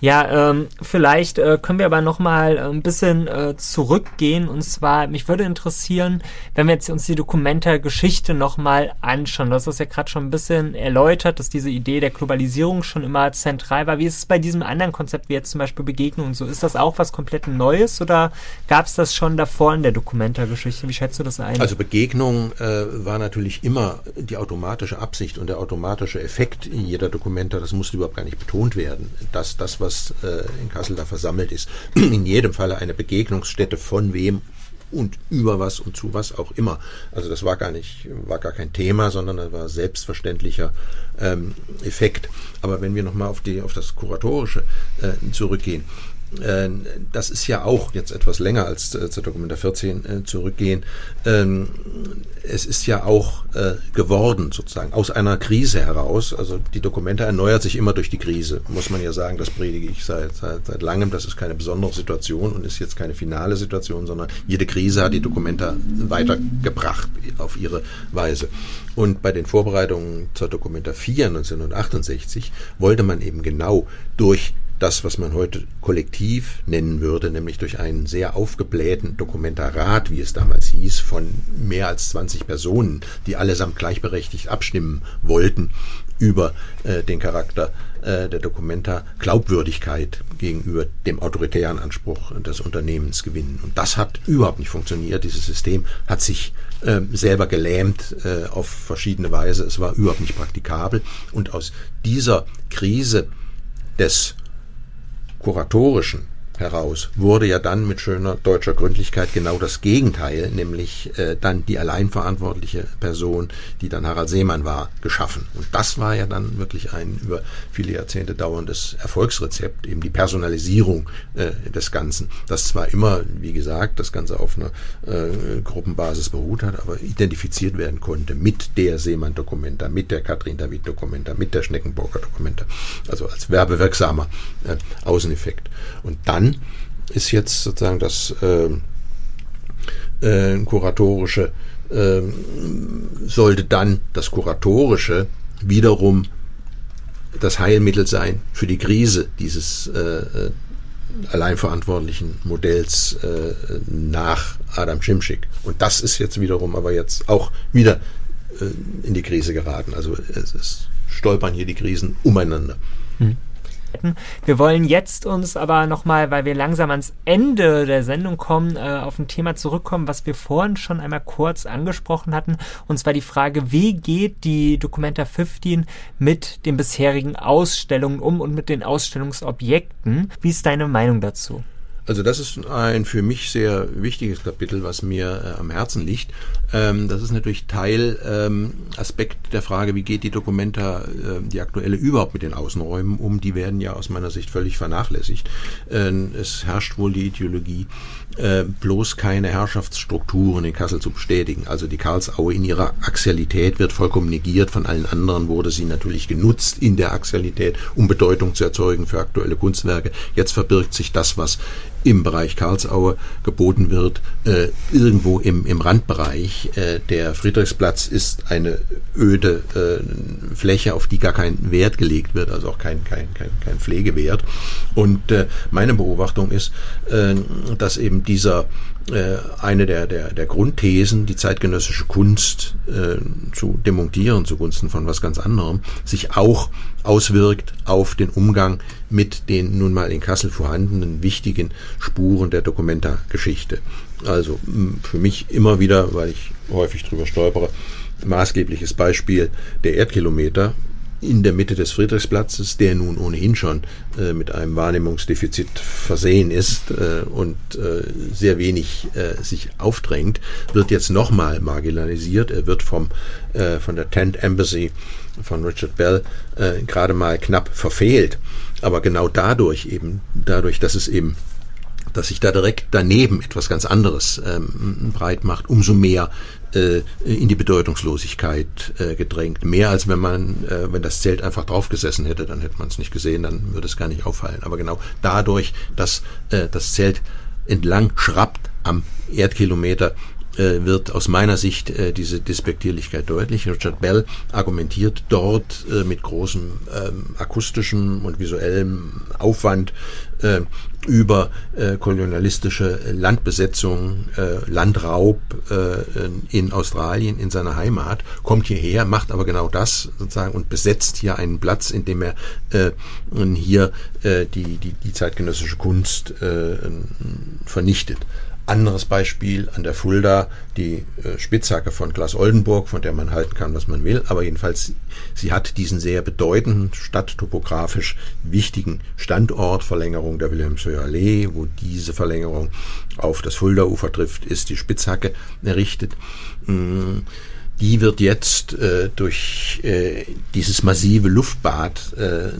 Ja, ähm, vielleicht äh, können wir aber noch mal äh, ein bisschen äh, zurückgehen. Und zwar, mich würde interessieren, wenn wir jetzt uns die Dokumenta-Geschichte noch mal anschauen. Du hast das ja gerade schon ein bisschen erläutert, dass diese Idee der Globalisierung schon immer zentral war. Wie ist es bei diesem anderen Konzept, wie jetzt zum Beispiel Begegnung und so? Ist das auch was komplett Neues oder gab es das schon davor in der Dokumenta-Geschichte? Wie schätzt du das ein? Also Begegnung äh, war natürlich immer die automatische Absicht und der automatische Effekt jeder Dokumenta. Das musste überhaupt gar nicht betont werden. Dass das, was was äh, in Kassel da versammelt ist, in jedem Falle eine Begegnungsstätte von wem und über was und zu was auch immer. Also das war gar nicht, war gar kein Thema, sondern das war selbstverständlicher ähm, Effekt. Aber wenn wir nochmal auf die, auf das Kuratorische äh, zurückgehen, das ist ja auch jetzt etwas länger als äh, zur Dokumenta 14 äh, zurückgehen. Ähm, es ist ja auch geworden, sozusagen, aus einer Krise heraus. Also die Dokumenta erneuert sich immer durch die Krise, muss man ja sagen. Das predige ich seit, seit, seit langem. Das ist keine besondere Situation und ist jetzt keine finale Situation, sondern jede Krise hat die Dokumenta weitergebracht auf ihre Weise. Und bei den Vorbereitungen zur Dokumenta 4 1968 wollte man eben genau durch das, was man heute kollektiv nennen würde, nämlich durch einen sehr aufgeblähten Dokumentarat, wie es damals hieß, von mehr als 20 Personen, die allesamt gleichberechtigt abstimmen wollten über äh, den Charakter äh, der Dokumenta Glaubwürdigkeit gegenüber dem autoritären Anspruch des Unternehmens gewinnen. Und das hat überhaupt nicht funktioniert. Dieses System hat sich äh, selber gelähmt äh, auf verschiedene Weise. Es war überhaupt nicht praktikabel. Und aus dieser Krise des kuratorischen heraus wurde ja dann mit schöner deutscher Gründlichkeit genau das Gegenteil, nämlich äh, dann die alleinverantwortliche Person, die dann Harald Seemann war, geschaffen. Und das war ja dann wirklich ein über viele Jahrzehnte dauerndes Erfolgsrezept, eben die Personalisierung äh, des Ganzen, das zwar immer, wie gesagt, das Ganze auf einer äh, Gruppenbasis beruht hat, aber identifiziert werden konnte mit der Seemann-Dokumenta, mit der Katrin-David-Dokumenta, mit der Schneckenburger-Dokumenta, also als werbewirksamer äh, Außeneffekt. Und dann ist jetzt sozusagen das äh, äh, kuratorische, äh, sollte dann das kuratorische wiederum das Heilmittel sein für die Krise dieses äh, äh alleinverantwortlichen Modells äh, nach Adam Schimschick. Und das ist jetzt wiederum aber jetzt auch wieder in die Krise geraten. Also es, es stolpern hier die Krisen umeinander. Hm. Wir wollen jetzt uns aber nochmal, weil wir langsam ans Ende der Sendung kommen, äh, auf ein Thema zurückkommen, was wir vorhin schon einmal kurz angesprochen hatten. Und zwar die Frage, wie geht die Documenta 15 mit den bisherigen Ausstellungen um und mit den Ausstellungsobjekten? Wie ist deine Meinung dazu? Also das ist ein für mich sehr wichtiges Kapitel, was mir äh, am Herzen liegt. Ähm, das ist natürlich Teil ähm, Aspekt der Frage, wie geht die Dokumenta, äh, die aktuelle überhaupt mit den Außenräumen um. Die werden ja aus meiner Sicht völlig vernachlässigt. Äh, es herrscht wohl die Ideologie, äh, bloß keine Herrschaftsstrukturen in Kassel zu bestätigen. Also die Karlsaue in ihrer Axialität wird vollkommen negiert. Von allen anderen wurde sie natürlich genutzt in der Axialität, um Bedeutung zu erzeugen für aktuelle Kunstwerke. Jetzt verbirgt sich das, was im Bereich Karlsaue geboten wird, äh, irgendwo im, im Randbereich. Äh, der Friedrichsplatz ist eine öde äh, Fläche, auf die gar kein Wert gelegt wird, also auch kein, kein, kein, kein Pflegewert. Und äh, meine Beobachtung ist, äh, dass eben dieser äh, eine der, der, der Grundthesen, die zeitgenössische Kunst äh, zu demontieren zugunsten von was ganz anderem, sich auch auswirkt auf den Umgang mit den nun mal in Kassel vorhandenen wichtigen Spuren der Dokumenta-Geschichte. Also für mich immer wieder, weil ich häufig drüber stolpere, maßgebliches Beispiel der Erdkilometer, in der Mitte des Friedrichsplatzes, der nun ohnehin schon äh, mit einem Wahrnehmungsdefizit versehen ist äh, und äh, sehr wenig äh, sich aufdrängt, wird jetzt nochmal marginalisiert. Er wird vom, äh, von der Tent Embassy von Richard Bell äh, gerade mal knapp verfehlt. Aber genau dadurch eben, dadurch, dass es eben dass sich da direkt daneben etwas ganz anderes ähm, breit macht, umso mehr in die Bedeutungslosigkeit äh, gedrängt. Mehr als wenn man, äh, wenn das Zelt einfach draufgesessen hätte, dann hätte man es nicht gesehen, dann würde es gar nicht auffallen. Aber genau dadurch, dass äh, das Zelt entlang schrappt am Erdkilometer, äh, wird aus meiner Sicht äh, diese Despektierlichkeit deutlich. Richard Bell argumentiert dort äh, mit großem ähm, akustischem und visuellem Aufwand äh, über äh, kolonialistische Landbesetzung, äh, Landraub äh, in Australien, in seiner Heimat, kommt hierher, macht aber genau das sozusagen und besetzt hier einen Platz, in dem er äh, hier äh, die, die, die zeitgenössische Kunst äh, vernichtet. Anderes Beispiel an der Fulda, die äh, Spitzhacke von Glas Oldenburg, von der man halten kann, was man will. Aber jedenfalls, sie hat diesen sehr bedeutenden, stadttopografisch wichtigen Standort, Verlängerung der Wilhelmshöher Allee, wo diese Verlängerung auf das Fulda-Ufer trifft, ist die Spitzhacke errichtet. Mm die wird jetzt äh, durch äh, dieses massive Luftbad äh,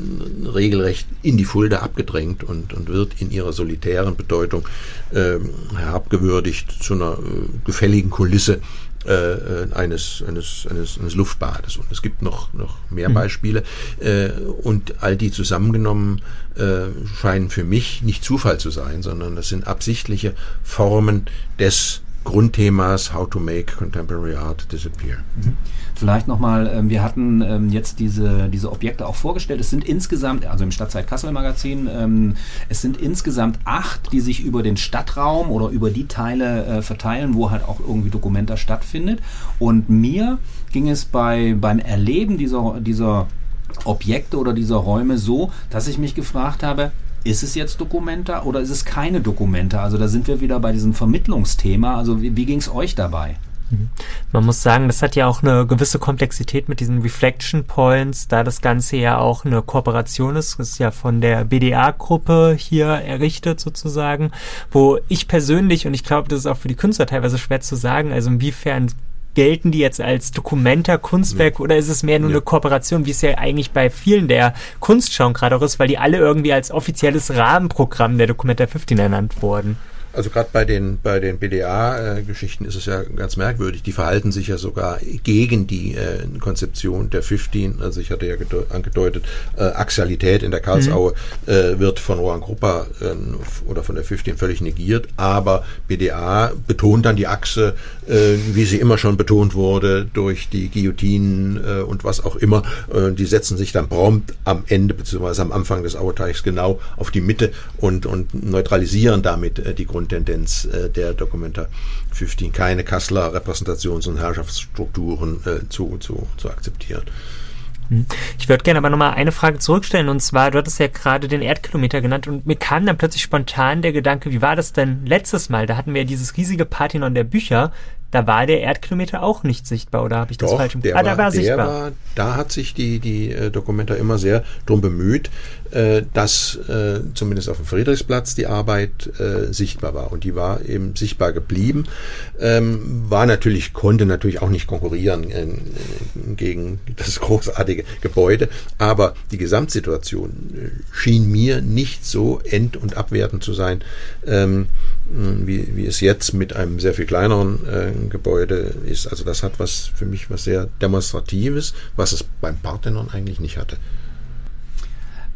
regelrecht in die Fulda abgedrängt und, und wird in ihrer solitären Bedeutung äh, herabgewürdigt zu einer äh, gefälligen Kulisse äh, äh, eines, eines, eines, eines Luftbades. Und es gibt noch, noch mehr mhm. Beispiele. Äh, und all die zusammengenommen äh, scheinen für mich nicht Zufall zu sein, sondern das sind absichtliche Formen des Grundthemas How to Make Contemporary Art Disappear. Mhm. Vielleicht nochmal, ähm, wir hatten ähm, jetzt diese, diese Objekte auch vorgestellt. Es sind insgesamt, also im Stadtzeit Kassel Magazin, ähm, es sind insgesamt acht, die sich über den Stadtraum oder über die Teile äh, verteilen, wo halt auch irgendwie Dokumenta stattfindet. Und mir ging es bei, beim Erleben dieser, dieser Objekte oder dieser Räume so, dass ich mich gefragt habe, ist es jetzt Dokumenta oder ist es keine Dokumenta? Also da sind wir wieder bei diesem Vermittlungsthema. Also wie, wie ging es euch dabei? Mhm. Man muss sagen, das hat ja auch eine gewisse Komplexität mit diesen Reflection Points, da das Ganze ja auch eine Kooperation ist. Das ist ja von der BDA-Gruppe hier errichtet sozusagen, wo ich persönlich, und ich glaube, das ist auch für die Künstler teilweise schwer zu sagen, also inwiefern gelten die jetzt als Dokumenta, Kunstwerk ja. oder ist es mehr nur ja. eine Kooperation, wie es ja eigentlich bei vielen der Kunstschauen gerade auch ist, weil die alle irgendwie als offizielles Rahmenprogramm der Dokumenta 15 ernannt wurden? Also gerade bei den bei den BDA-Geschichten ist es ja ganz merkwürdig. Die verhalten sich ja sogar gegen die äh, Konzeption der 15. Also ich hatte ja angedeutet, äh, Axialität in der Karlsaue mhm. äh, wird von Rohan Gruppa äh, oder von der 15 völlig negiert. Aber BDA betont dann die Achse, äh, wie sie immer schon betont wurde, durch die Guillotinen äh, und was auch immer. Äh, die setzen sich dann prompt am Ende beziehungsweise am Anfang des Auerteichs genau auf die Mitte und, und neutralisieren damit die Grund Grundtendenz äh, der Dokumenta 15, keine Kasseler Repräsentations- und Herrschaftsstrukturen äh, zu, zu, zu akzeptieren. Hm. Ich würde gerne aber nochmal eine Frage zurückstellen und zwar, du hattest ja gerade den Erdkilometer genannt und mir kam dann plötzlich spontan der Gedanke, wie war das denn letztes Mal? Da hatten wir ja dieses riesige Parthenon der Bücher da war der Erdkilometer auch nicht sichtbar, oder habe ich das Doch, falsch im der ah, da war, sichtbar. War, da hat sich die, die äh, Dokumenta immer sehr drum bemüht, äh, dass äh, zumindest auf dem Friedrichsplatz die Arbeit äh, sichtbar war. Und die war eben sichtbar geblieben. Ähm, war natürlich, konnte natürlich auch nicht konkurrieren äh, gegen das großartige Gebäude. Aber die Gesamtsituation äh, schien mir nicht so end- und abwertend zu sein, ähm, wie, wie es jetzt mit einem sehr viel kleineren äh, Gebäude ist. Also das hat was für mich was sehr Demonstratives, was es beim Parthenon eigentlich nicht hatte.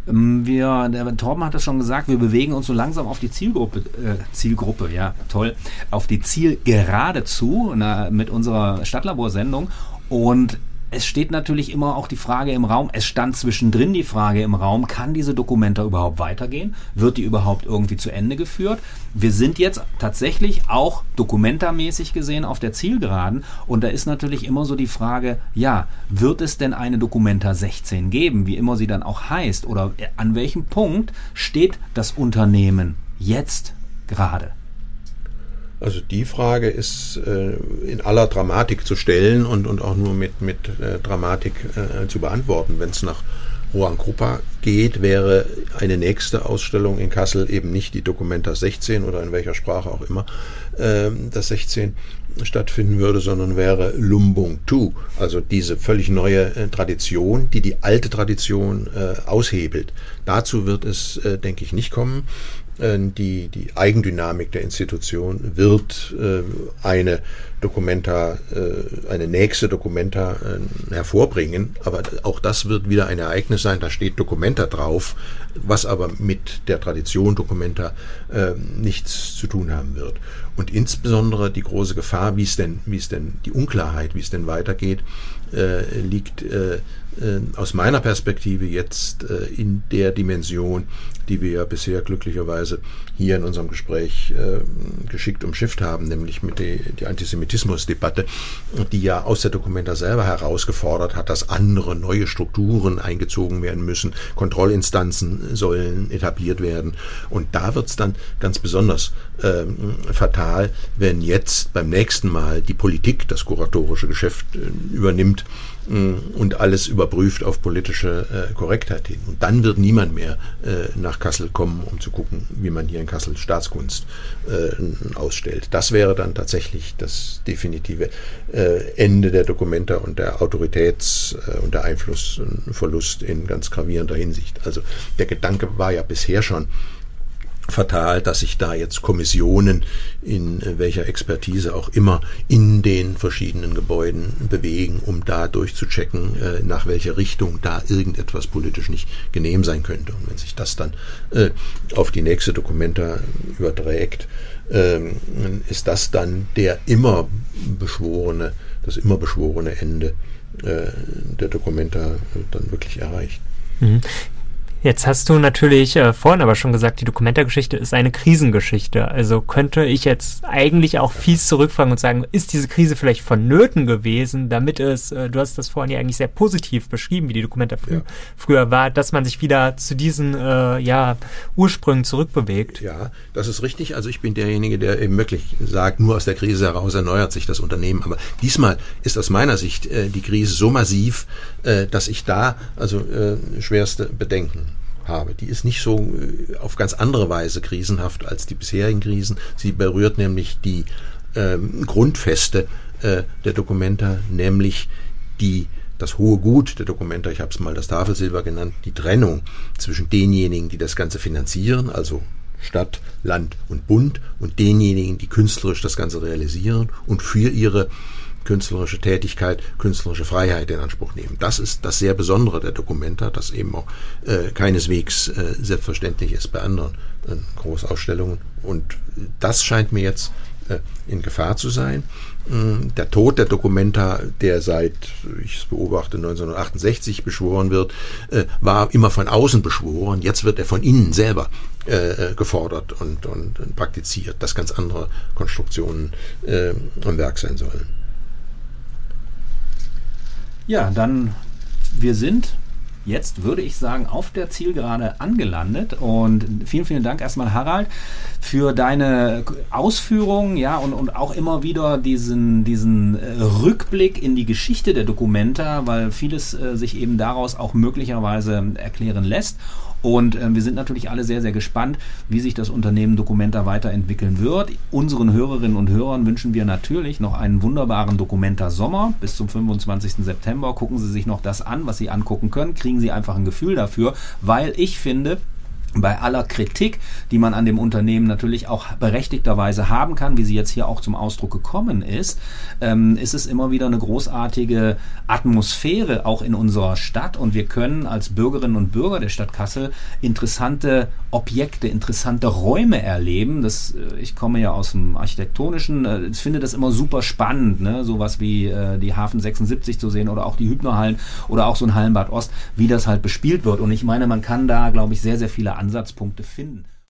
Ähm, wir, der Torben hat es schon gesagt, wir bewegen uns so langsam auf die Zielgruppe, äh, Zielgruppe, ja, toll, auf die Zielgerade zu mit unserer Stadtlaborsendung. Und es steht natürlich immer auch die Frage im Raum, es stand zwischendrin die Frage im Raum, kann diese Dokumenta überhaupt weitergehen? Wird die überhaupt irgendwie zu Ende geführt? Wir sind jetzt tatsächlich auch dokumentamäßig gesehen auf der Zielgeraden und da ist natürlich immer so die Frage, ja, wird es denn eine Dokumenta 16 geben, wie immer sie dann auch heißt, oder an welchem Punkt steht das Unternehmen jetzt gerade? Also die Frage ist äh, in aller Dramatik zu stellen und, und auch nur mit, mit äh, Dramatik äh, zu beantworten. Wenn es nach Juan Krupa geht, wäre eine nächste Ausstellung in Kassel eben nicht die Documenta 16 oder in welcher Sprache auch immer äh, das 16 stattfinden würde, sondern wäre Lumbung Tu, also diese völlig neue äh, Tradition, die die alte Tradition äh, aushebelt. Dazu wird es, äh, denke ich, nicht kommen. Äh, die, die Eigendynamik der Institution wird äh, eine Dokumenta, äh, eine nächste Dokumenta äh, hervorbringen. Aber auch das wird wieder ein Ereignis sein. Da steht Dokumenta drauf, was aber mit der Tradition Dokumenta äh, nichts zu tun haben wird. Und insbesondere die große Gefahr, wie es denn, wie es denn, die Unklarheit, wie es denn weitergeht, äh, liegt aus meiner Perspektive jetzt äh, in der Dimension, die wir ja bisher glücklicherweise hier in unserem Gespräch äh, geschickt umschifft haben, nämlich mit der die Antisemitismusdebatte, die ja aus der Dokumenta selber herausgefordert hat, dass andere neue Strukturen eingezogen werden müssen, Kontrollinstanzen sollen etabliert werden. Und da wird es dann ganz besonders äh, fatal, wenn jetzt beim nächsten Mal die Politik das kuratorische Geschäft äh, übernimmt äh, und alles überprüft auf politische äh, Korrektheit hin. Und dann wird niemand mehr äh, nach Kassel kommen, um zu gucken, wie man hier in Kassel Staatskunst äh, ausstellt. Das wäre dann tatsächlich das definitive äh, Ende der Dokumenta und der Autoritäts- äh, und der Einflussverlust in ganz gravierender Hinsicht. Also der Gedanke war ja bisher schon, fatal, dass sich da jetzt Kommissionen in welcher Expertise auch immer in den verschiedenen Gebäuden bewegen, um da durchzuchecken, äh, nach welcher Richtung da irgendetwas politisch nicht genehm sein könnte. Und wenn sich das dann äh, auf die nächste Dokumenta überträgt, ähm, ist das dann der immer beschworene, das immer beschworene Ende äh, der Dokumenta dann wirklich erreicht. Mhm. Jetzt hast du natürlich äh, vorhin aber schon gesagt, die Dokumentargeschichte ist eine Krisengeschichte. Also könnte ich jetzt eigentlich auch fies zurückfragen und sagen, ist diese Krise vielleicht vonnöten gewesen, damit es, äh, du hast das vorhin ja eigentlich sehr positiv beschrieben, wie die Dokumenta frü ja. früher war, dass man sich wieder zu diesen äh, ja, Ursprüngen zurückbewegt. Ja, das ist richtig. Also ich bin derjenige, der eben wirklich sagt, nur aus der Krise heraus erneuert sich das Unternehmen. Aber diesmal ist aus meiner Sicht äh, die Krise so massiv, äh, dass ich da also äh, schwerste Bedenken habe. Die ist nicht so äh, auf ganz andere Weise krisenhaft als die bisherigen Krisen. Sie berührt nämlich die ähm, Grundfeste äh, der Dokumenta, nämlich die das hohe Gut der Dokumenta, ich habe es mal das Tafelsilber genannt, die Trennung zwischen denjenigen, die das Ganze finanzieren, also Stadt, Land und Bund, und denjenigen, die künstlerisch das Ganze realisieren und für ihre künstlerische Tätigkeit, künstlerische Freiheit in Anspruch nehmen. Das ist das sehr Besondere der Dokumenta, das eben auch äh, keineswegs äh, selbstverständlich ist bei anderen äh, Großausstellungen. Und das scheint mir jetzt äh, in Gefahr zu sein. Mm, der Tod der Dokumenta, der seit, ich beobachte, 1968 beschworen wird, äh, war immer von außen beschworen. Jetzt wird er von innen selber äh, gefordert und, und, praktiziert, dass ganz andere Konstruktionen am Werk sein sollen. Ja, dann wir sind jetzt, würde ich sagen, auf der Zielgerade angelandet. Und vielen, vielen Dank erstmal, Harald, für deine Ausführungen, ja, und, und auch immer wieder diesen, diesen äh, Rückblick in die Geschichte der Dokumenta, weil vieles äh, sich eben daraus auch möglicherweise erklären lässt. Und äh, wir sind natürlich alle sehr, sehr gespannt, wie sich das Unternehmen Documenta weiterentwickeln wird. Unseren Hörerinnen und Hörern wünschen wir natürlich noch einen wunderbaren Documenta Sommer bis zum 25. September. Gucken Sie sich noch das an, was Sie angucken können. Kriegen Sie einfach ein Gefühl dafür, weil ich finde, bei aller Kritik, die man an dem Unternehmen natürlich auch berechtigterweise haben kann, wie sie jetzt hier auch zum Ausdruck gekommen ist, ähm, ist es immer wieder eine großartige Atmosphäre auch in unserer Stadt und wir können als Bürgerinnen und Bürger der Stadt Kassel interessante Objekte, interessante Räume erleben. Das, äh, ich komme ja aus dem architektonischen, äh, ich finde das immer super spannend, ne? sowas wie äh, die Hafen 76 zu sehen oder auch die Hübnerhallen oder auch so ein Hallenbad Ost, wie das halt bespielt wird. Und ich meine, man kann da, glaube ich, sehr, sehr viele Ansatzpunkte finden.